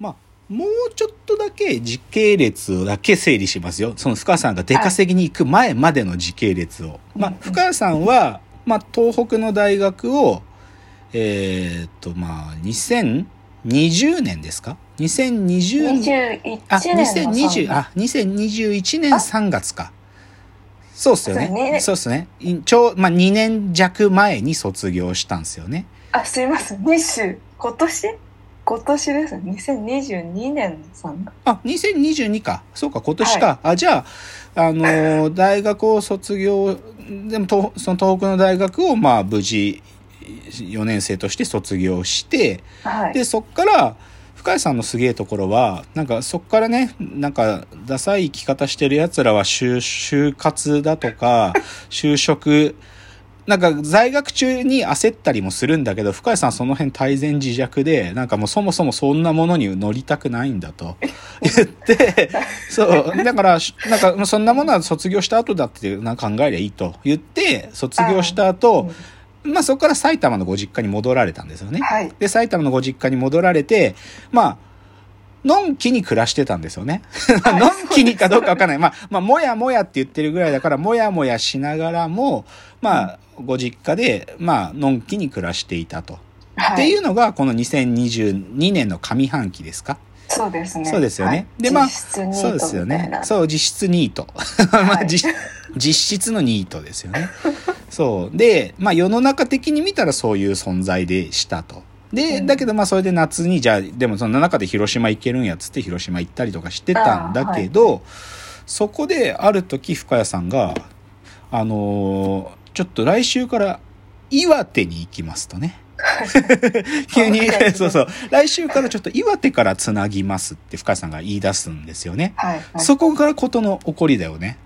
まあもうちょっとだけ時系列だけ整理しますよ。その深谷さんが出稼ぎに行く前までの時系列を。まあ、深谷さんは、まあ、東北の大学を、えーっと、まあ、2020年ですか ?2020 21あ、年の2020、あ、2021年3月か。そうっすよね。ねそうっすね。いちょう、まあ、2年弱前に卒業したんですよね。あ、すいません。日週、今年？今年ですね。2022年さんが。あ、2022か。そうか、今年か。あ、じゃあ、あのー 大学を卒業、でも東、その東北の大学を、まあ、無事、4年生として卒業して、はい。で、そっから、深井さんのすげえところは、なんかそっからね、なんかダサい生き方してる奴らは就就活だとか、就職、なんか在学中に焦ったりもするんだけど、深井さんその辺大前自弱で、なんかもうそもそもそんなものに乗りたくないんだと 言って、そう、だから、なんかそんなものは卒業した後だってなんか考えりゃいいと言って、卒業した後、まあそこから埼玉のご実家に戻られたんですよね。はい。で、埼玉のご実家に戻られて、まあ、のんきに暮らしてたんですよね。のんきにかどうかわかんない。まあ、まあ、もやもやって言ってるぐらいだから、もやもやしながらも、まあ、ご実家で、まあ、のんきに暮らしていたと。はい。っていうのが、この2022年の上半期ですか？そうですね。そうですよねはいでまあそうですよ。ねそう、実質ニート。まあ、はい 実実質のニートですよね。そう。で、まあ世の中的に見たらそういう存在でしたと。で、うんだけどまあそれで夏に、じゃあ、でもその中で広島行けるんやつって広島行ったりとかしてたんだけど、そこである時深谷さんが、あのーちょっと来週から岩手に行きますとね。急にそうそう。来週からちょっと岩手からつなぎますって深谷さんが言い出すんですよね。はい。はい。そこからことの起こりだよね。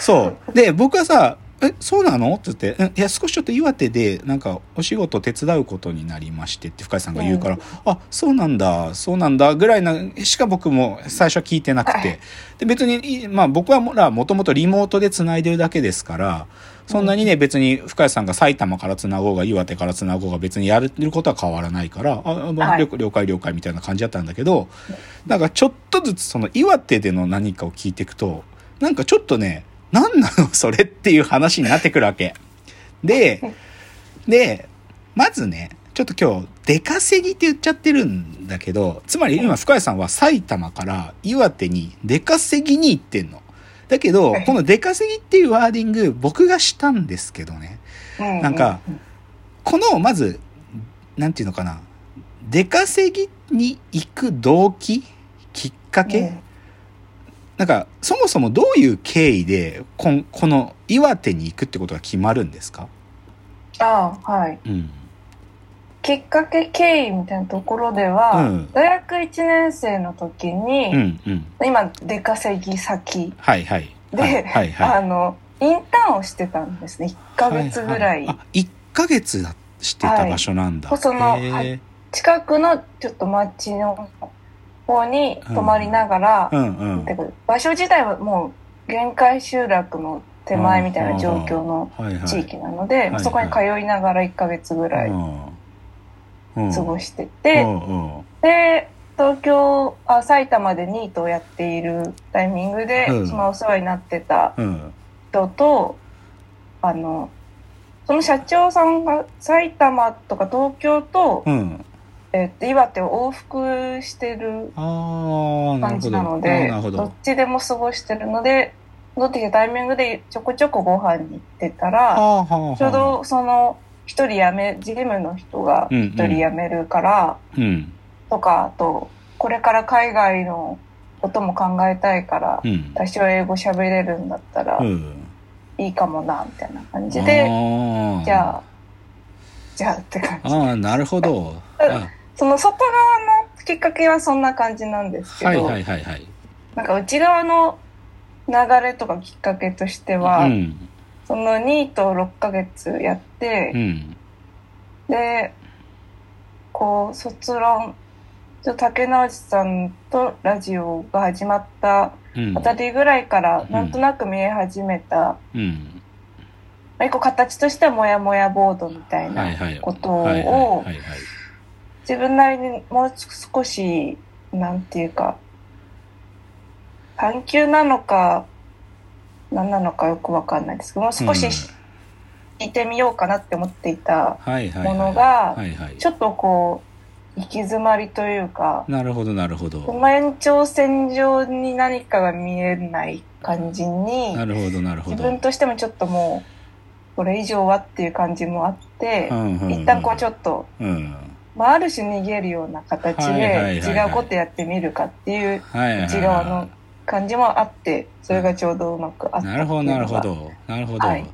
そう。で、僕はさ、え、そうなの？って言って、うんいや、少しちょっと岩手で、なんか、お仕事手伝うことになりましてって深井さんが言うから、うんあ、そうなんだ、そうなんだ、ぐらいな、しか僕も最初は聞いてなくて。はいで、別に、いまあ僕はもら、もともとリモートで繋いでるだけですから、そんなにね、別に深井さんが埼玉から繋ごうが、岩手から繋ごうが別にやることは変わらないから、あ、あまあ了解了解みたいな感じだったんだけど、なんかちょっとずつその岩手での何かを聞いていくと、なんかちょっとね、何なのそれっていう話になってくるわけ。で、で、まずね、ちょっと今日、出稼ぎって言っちゃってるんだけど、つまり今深谷さんは埼玉から岩手に出稼ぎに行ってんの。だけど、この出稼ぎっていうワーディング、僕がしたんですけどね。うなんか、この、まず、なんていうのかな。出稼ぎに行く動機きっかけ、うんなんか、そもそもどういう経緯で、こんこの岩手に行くってことが決まるんですか？ああ、はい。うん。きっかけ経緯みたいなところでは、うん大学1年生の時に、うん、うん。今、出稼ぎ先。で、はい、はい、はい。あの、インターンをしてたんですね。1ヶ月ぐらい。ははあ、1ヶ月だしてた場所なんだ。はいその近くのちょっと町の方に泊まりながら、うん、うん。てか場所自体はもう限界集落の手前みたいな状況の。地域なので、はいそこに通いながら1ヶ月ぐらいうん、過ごししてて、うん、うん。で東京あ埼玉でニートをやっているタイミングで、うんそのお世話になってたうん。人とあのその社長さんが埼玉とか東京と、うん。えっと岩手を往復してる。感じなのでどどっ。ちでも過ごしてるので戻ってきたタイミングでちょこちょこご飯に行ってたらはあはあはあちょうどその一人辞め事務の人が一人辞めるから、うん。とかあとこれから海外のことも考えたいから、うん。多少英語喋れるんだったらうん。いいかもなみたいな感じで、あじゃあじゃあって感じああ、なるほど。あその外側のきっかけはそんな感じなんですけど、はいはいはいはい。なんか内側の流れとかきっかけとしては、うん。そのニートを6ヶ月やって、うん。でこう卒論竹之内さんとラジオが始まったうんあたりぐらいからうんなんとなく見え始めた、うん。まあ一個形としてはモヤモヤボードみたいはいなはい。ことを。自分なりにもう少しなんていうか、探求なのか、何なのかよくわかんないですけど、もう少し聞いてみようかなって思っていた。ものが。ちょっとこう、行き詰まりというか、なるほどなるほど。その延長線上に何かが見えない感じに、なるほどなるほど。自分としてもちょっともう、これ以上はっていう感じもあって、うん一旦こうちょっと、うん。まあ、ある種逃げるような形で違うことやってみるかっていう。内側の感じもあってそれがちょうどうまくあったなるほどなるほど。なるほど。はい。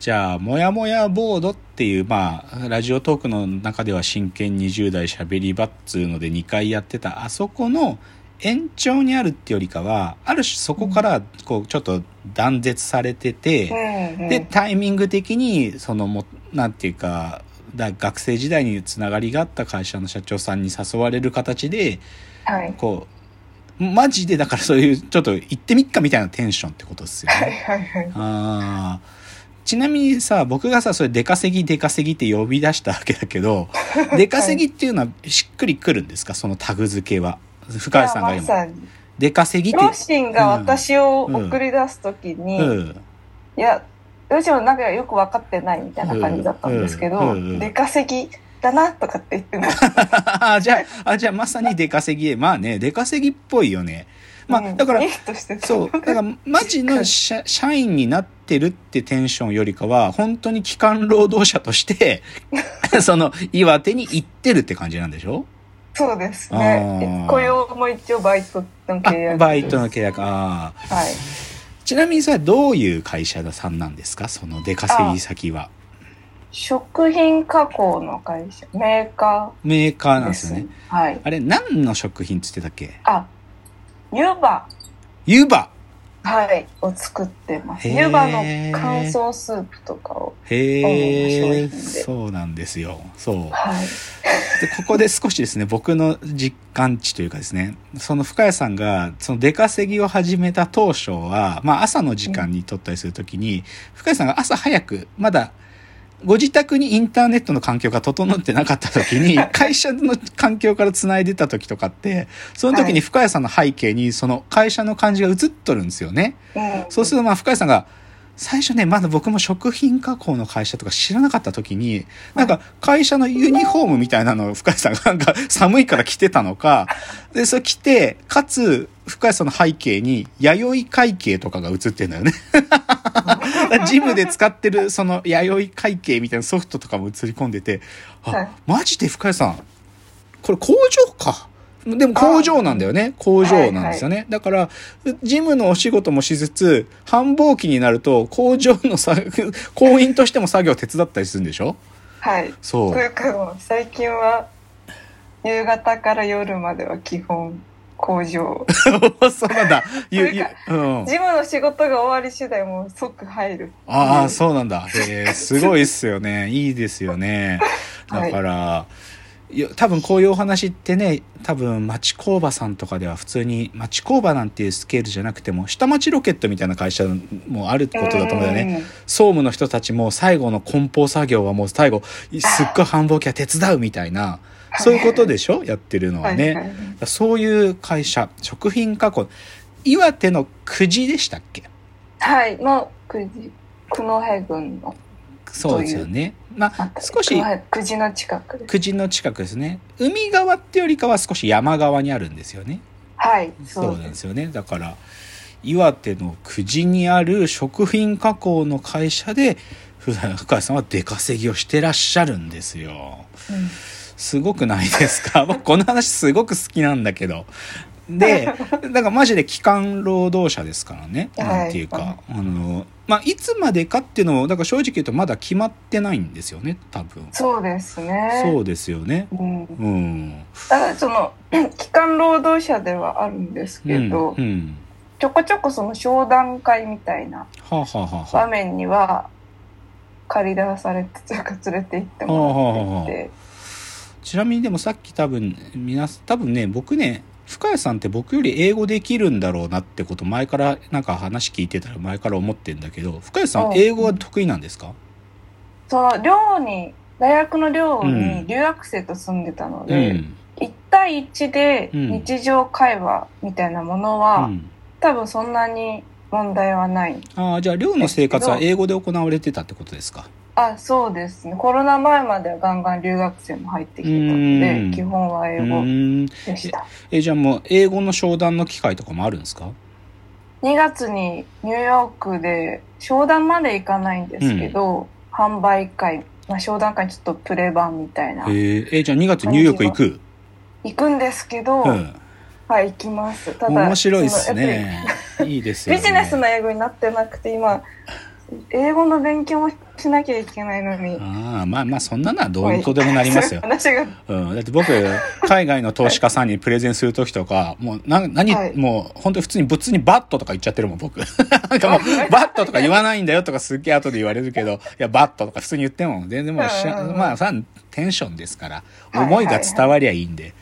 じゃあ、もやもやボードっていう、まあ、ラジオトークの中では真剣20代しゃべり場っつうので2回やってた、あそこの延長にあるってよりかは、ある種そこから、こう、ちょっと断絶されてて、うんうん。で、タイミング的に、そのも、なんていうか、だ学生時代につながりがあった会社の社長さんに誘われる形で、はい。こう、マジでだからそういう、ちょっと行ってみっかみたいなテンションってことですよはいね。はいはい。あー。ちなみにさ、僕がさ、それ出稼ぎ出稼ぎって呼び出したわけだけど、出稼ぎっていうのはしっくりくるんですか？そのタグ付けは。深井さんが今。出稼ぎって。両親が私を送り出す時に、うん。いや両親もなんかよく分かってないみたいな感じだったんですけど、うん。うん。うん。出稼ぎだなとかって言ってましたあじゃあ、あ、じゃあまさに出稼ぎ。まあね、出稼ぎっぽいよね。まあ、うんだからイ、メージとしてそう。だから、マジの社社員になってるってテンションよりかは、本当に機関労働者として、その、岩手に行ってるって感じなんでしょ？そうですね雇用も一応バイトの契約あ、バイトの契約。ああ。はいちなみにさ、どういう会社さんなんですか？その出稼ぎ先は。食品加工の会社メーカメーカーなんですすね。はい。あれ、何の食品っつってたっけ？あ湯葉湯葉はい。を作ってます。湯葉の乾燥スープとかを。へえ、そうなんですよ。そう。はい。で、ここで少しですね、僕の実感値というかですね、その深谷さんが、その出稼ぎを始めた当初は、まあ朝の時間に撮ったりするときに、深谷さんが朝早く、まだ、ご自宅にインターネットの環境が整ってなかった時に、会社の環境から繋いでた時とかって、その時に深谷さんの背景に、その会社の感じが映っとるんですよね。うんそうするとまあ深谷さんが、最初ね、まだ僕も食品加工の会社とか知らなかった時に、なんか会社のユニフォームみたいなのを深谷さんがなんか 寒いから着てたのか、で、それ着て、かつ、深谷さんの背景に、弥生会計とかが映ってんだよね。ジムで使ってるその弥生会計みたいなソフトとかも映り込んでて、はいあ、マジで深谷さん、これ工場か。でも工場なんだよね。工場なんですよね。だから、ジムのお仕事もしつつ、繁忙期になると工場のさ、工員としても作業手伝ったりするんでしょ？はいそうというか最近は夕方から夜までは基本工場 そうなんだ。うん。ジムの仕事が終わり次第もう即入るああ、そうなんだ。へえ、すごいっすよね。いいですよね。はいだから、いや多分こういうお話ってね、多分町工場さんとかでは普通に町工場なんていうスケールじゃなくても、下町ロケットみたいな会社もあるってことだと思うんだよね。総務の人たちも最後の梱包作業はもう最後、すっごい繁忙期は手伝うみたいな、そういうことでしょ？やってるのはね。はいはいそういう会社、食品加工。岩手の久慈でしたっけ？はいの久慈久野辺郡のそうですよね。まあ、少し久慈の近く久慈の近くですね。海側ってよりかは少し山側にあるんですよね。はいそうなんですよね。だから、岩手の久慈にある食品加工の会社で、ふ深谷さんは出稼ぎをしてらっしゃるんですよ。うんすごくないですか？僕この話すごく好きなんだけど。で、だからマジで機関労働者ですからね。はいなんていうか、あの、まあ、いつまでかっていうのも、だから正直言うとまだ決まってないんですよね、多分。そうですねそうですよね。うんうん。その 機関労働者ではあるんですけど、うん。うん。ちょこちょこその商談会みたいな場面には借り出されてというか連れて行ってもらっていて、ちなみにでもさっき多分、皆さん、多分ね、僕ね、深谷さんって僕より英語できるんだろうなってこと前からなんか話聞いてたら前から思ってんだけど深谷さうん。ん英語は得意なんですか？その寮に大学の寮うんに留学生と住んでたのうで、ん。1対1でうん。日常会話みたいなものは、うん。多分そんなに問題はない。ああ、じゃあ寮の生活は英語で行われてたってことですか？あ、そうですね。コロナ前まではガンガン留学生も入ってきてたのうんで、基本は英う語。でした。え、じゃあもう英語の商談の機会とかもあるんですか？2月にニューヨークで商談まで行かないんですけど、販売会、まあ、商談会ちょっとプレ版みたいなえー、え、じゃあ2月ニューヨーク行く？行くんですけど、うん。はい行きますただ面白いですね。いいですよね。ビジネスの英語になってなくて今英語の勉強もしなきゃいけないのにああ、まあまあ、そんなのはどうとでもなりますよ。話がうん。だって僕、海外の投資家さんにプレゼンするときとか、もう、な、何、はいもう、本当に普通に物にバットとか言っちゃってるもん、僕。なんかもう、バットとか言わないんだよとかすっげえ後で言われるけど、いや、バットとか普通に言っても、全然もうまあ、さ、テンションですから、はい思いが伝わりゃいいんで。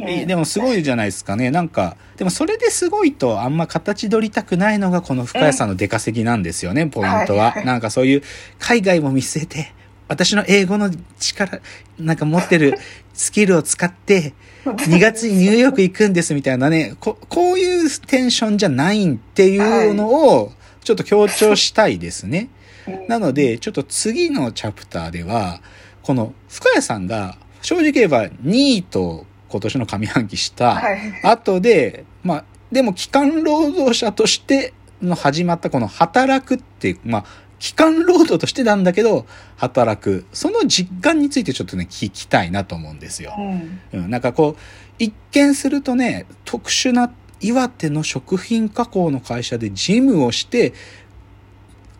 うんえでもすごいじゃないですかね。なんか、でもそれですごいとあんま形取りたくないのがこの深谷さんの出稼ぎなんですよね、ポイントは。はいなんかそういう海外も見据えて、私の英語の力、なんか持ってる スキルを使って、2月にニューヨーク行くんですみたいなね、ここういうテンションじゃないっていうのをちょっと強調したいですね。なので、ちょっと次のチャプターでは、この深谷さんが正直言えば2位と今年の上半期したはい後で、まあ、でも機関労働者としての始まったこの働くっていう、まあ、機関労働としてなんだけど、働く。その実感についてちょっとね、聞きたいなと思うんですよ。うんうん、なんかこう、一見するとね、特殊な岩手の食品加工の会社で事務をして、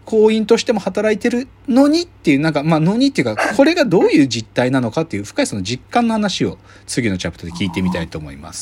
行員としても働いてるのにっていう、なんか、まあ、のにっていうか、これがどういう実態なのかっていう深いその実感の話を次のチャプターで聞いてみたいと思います。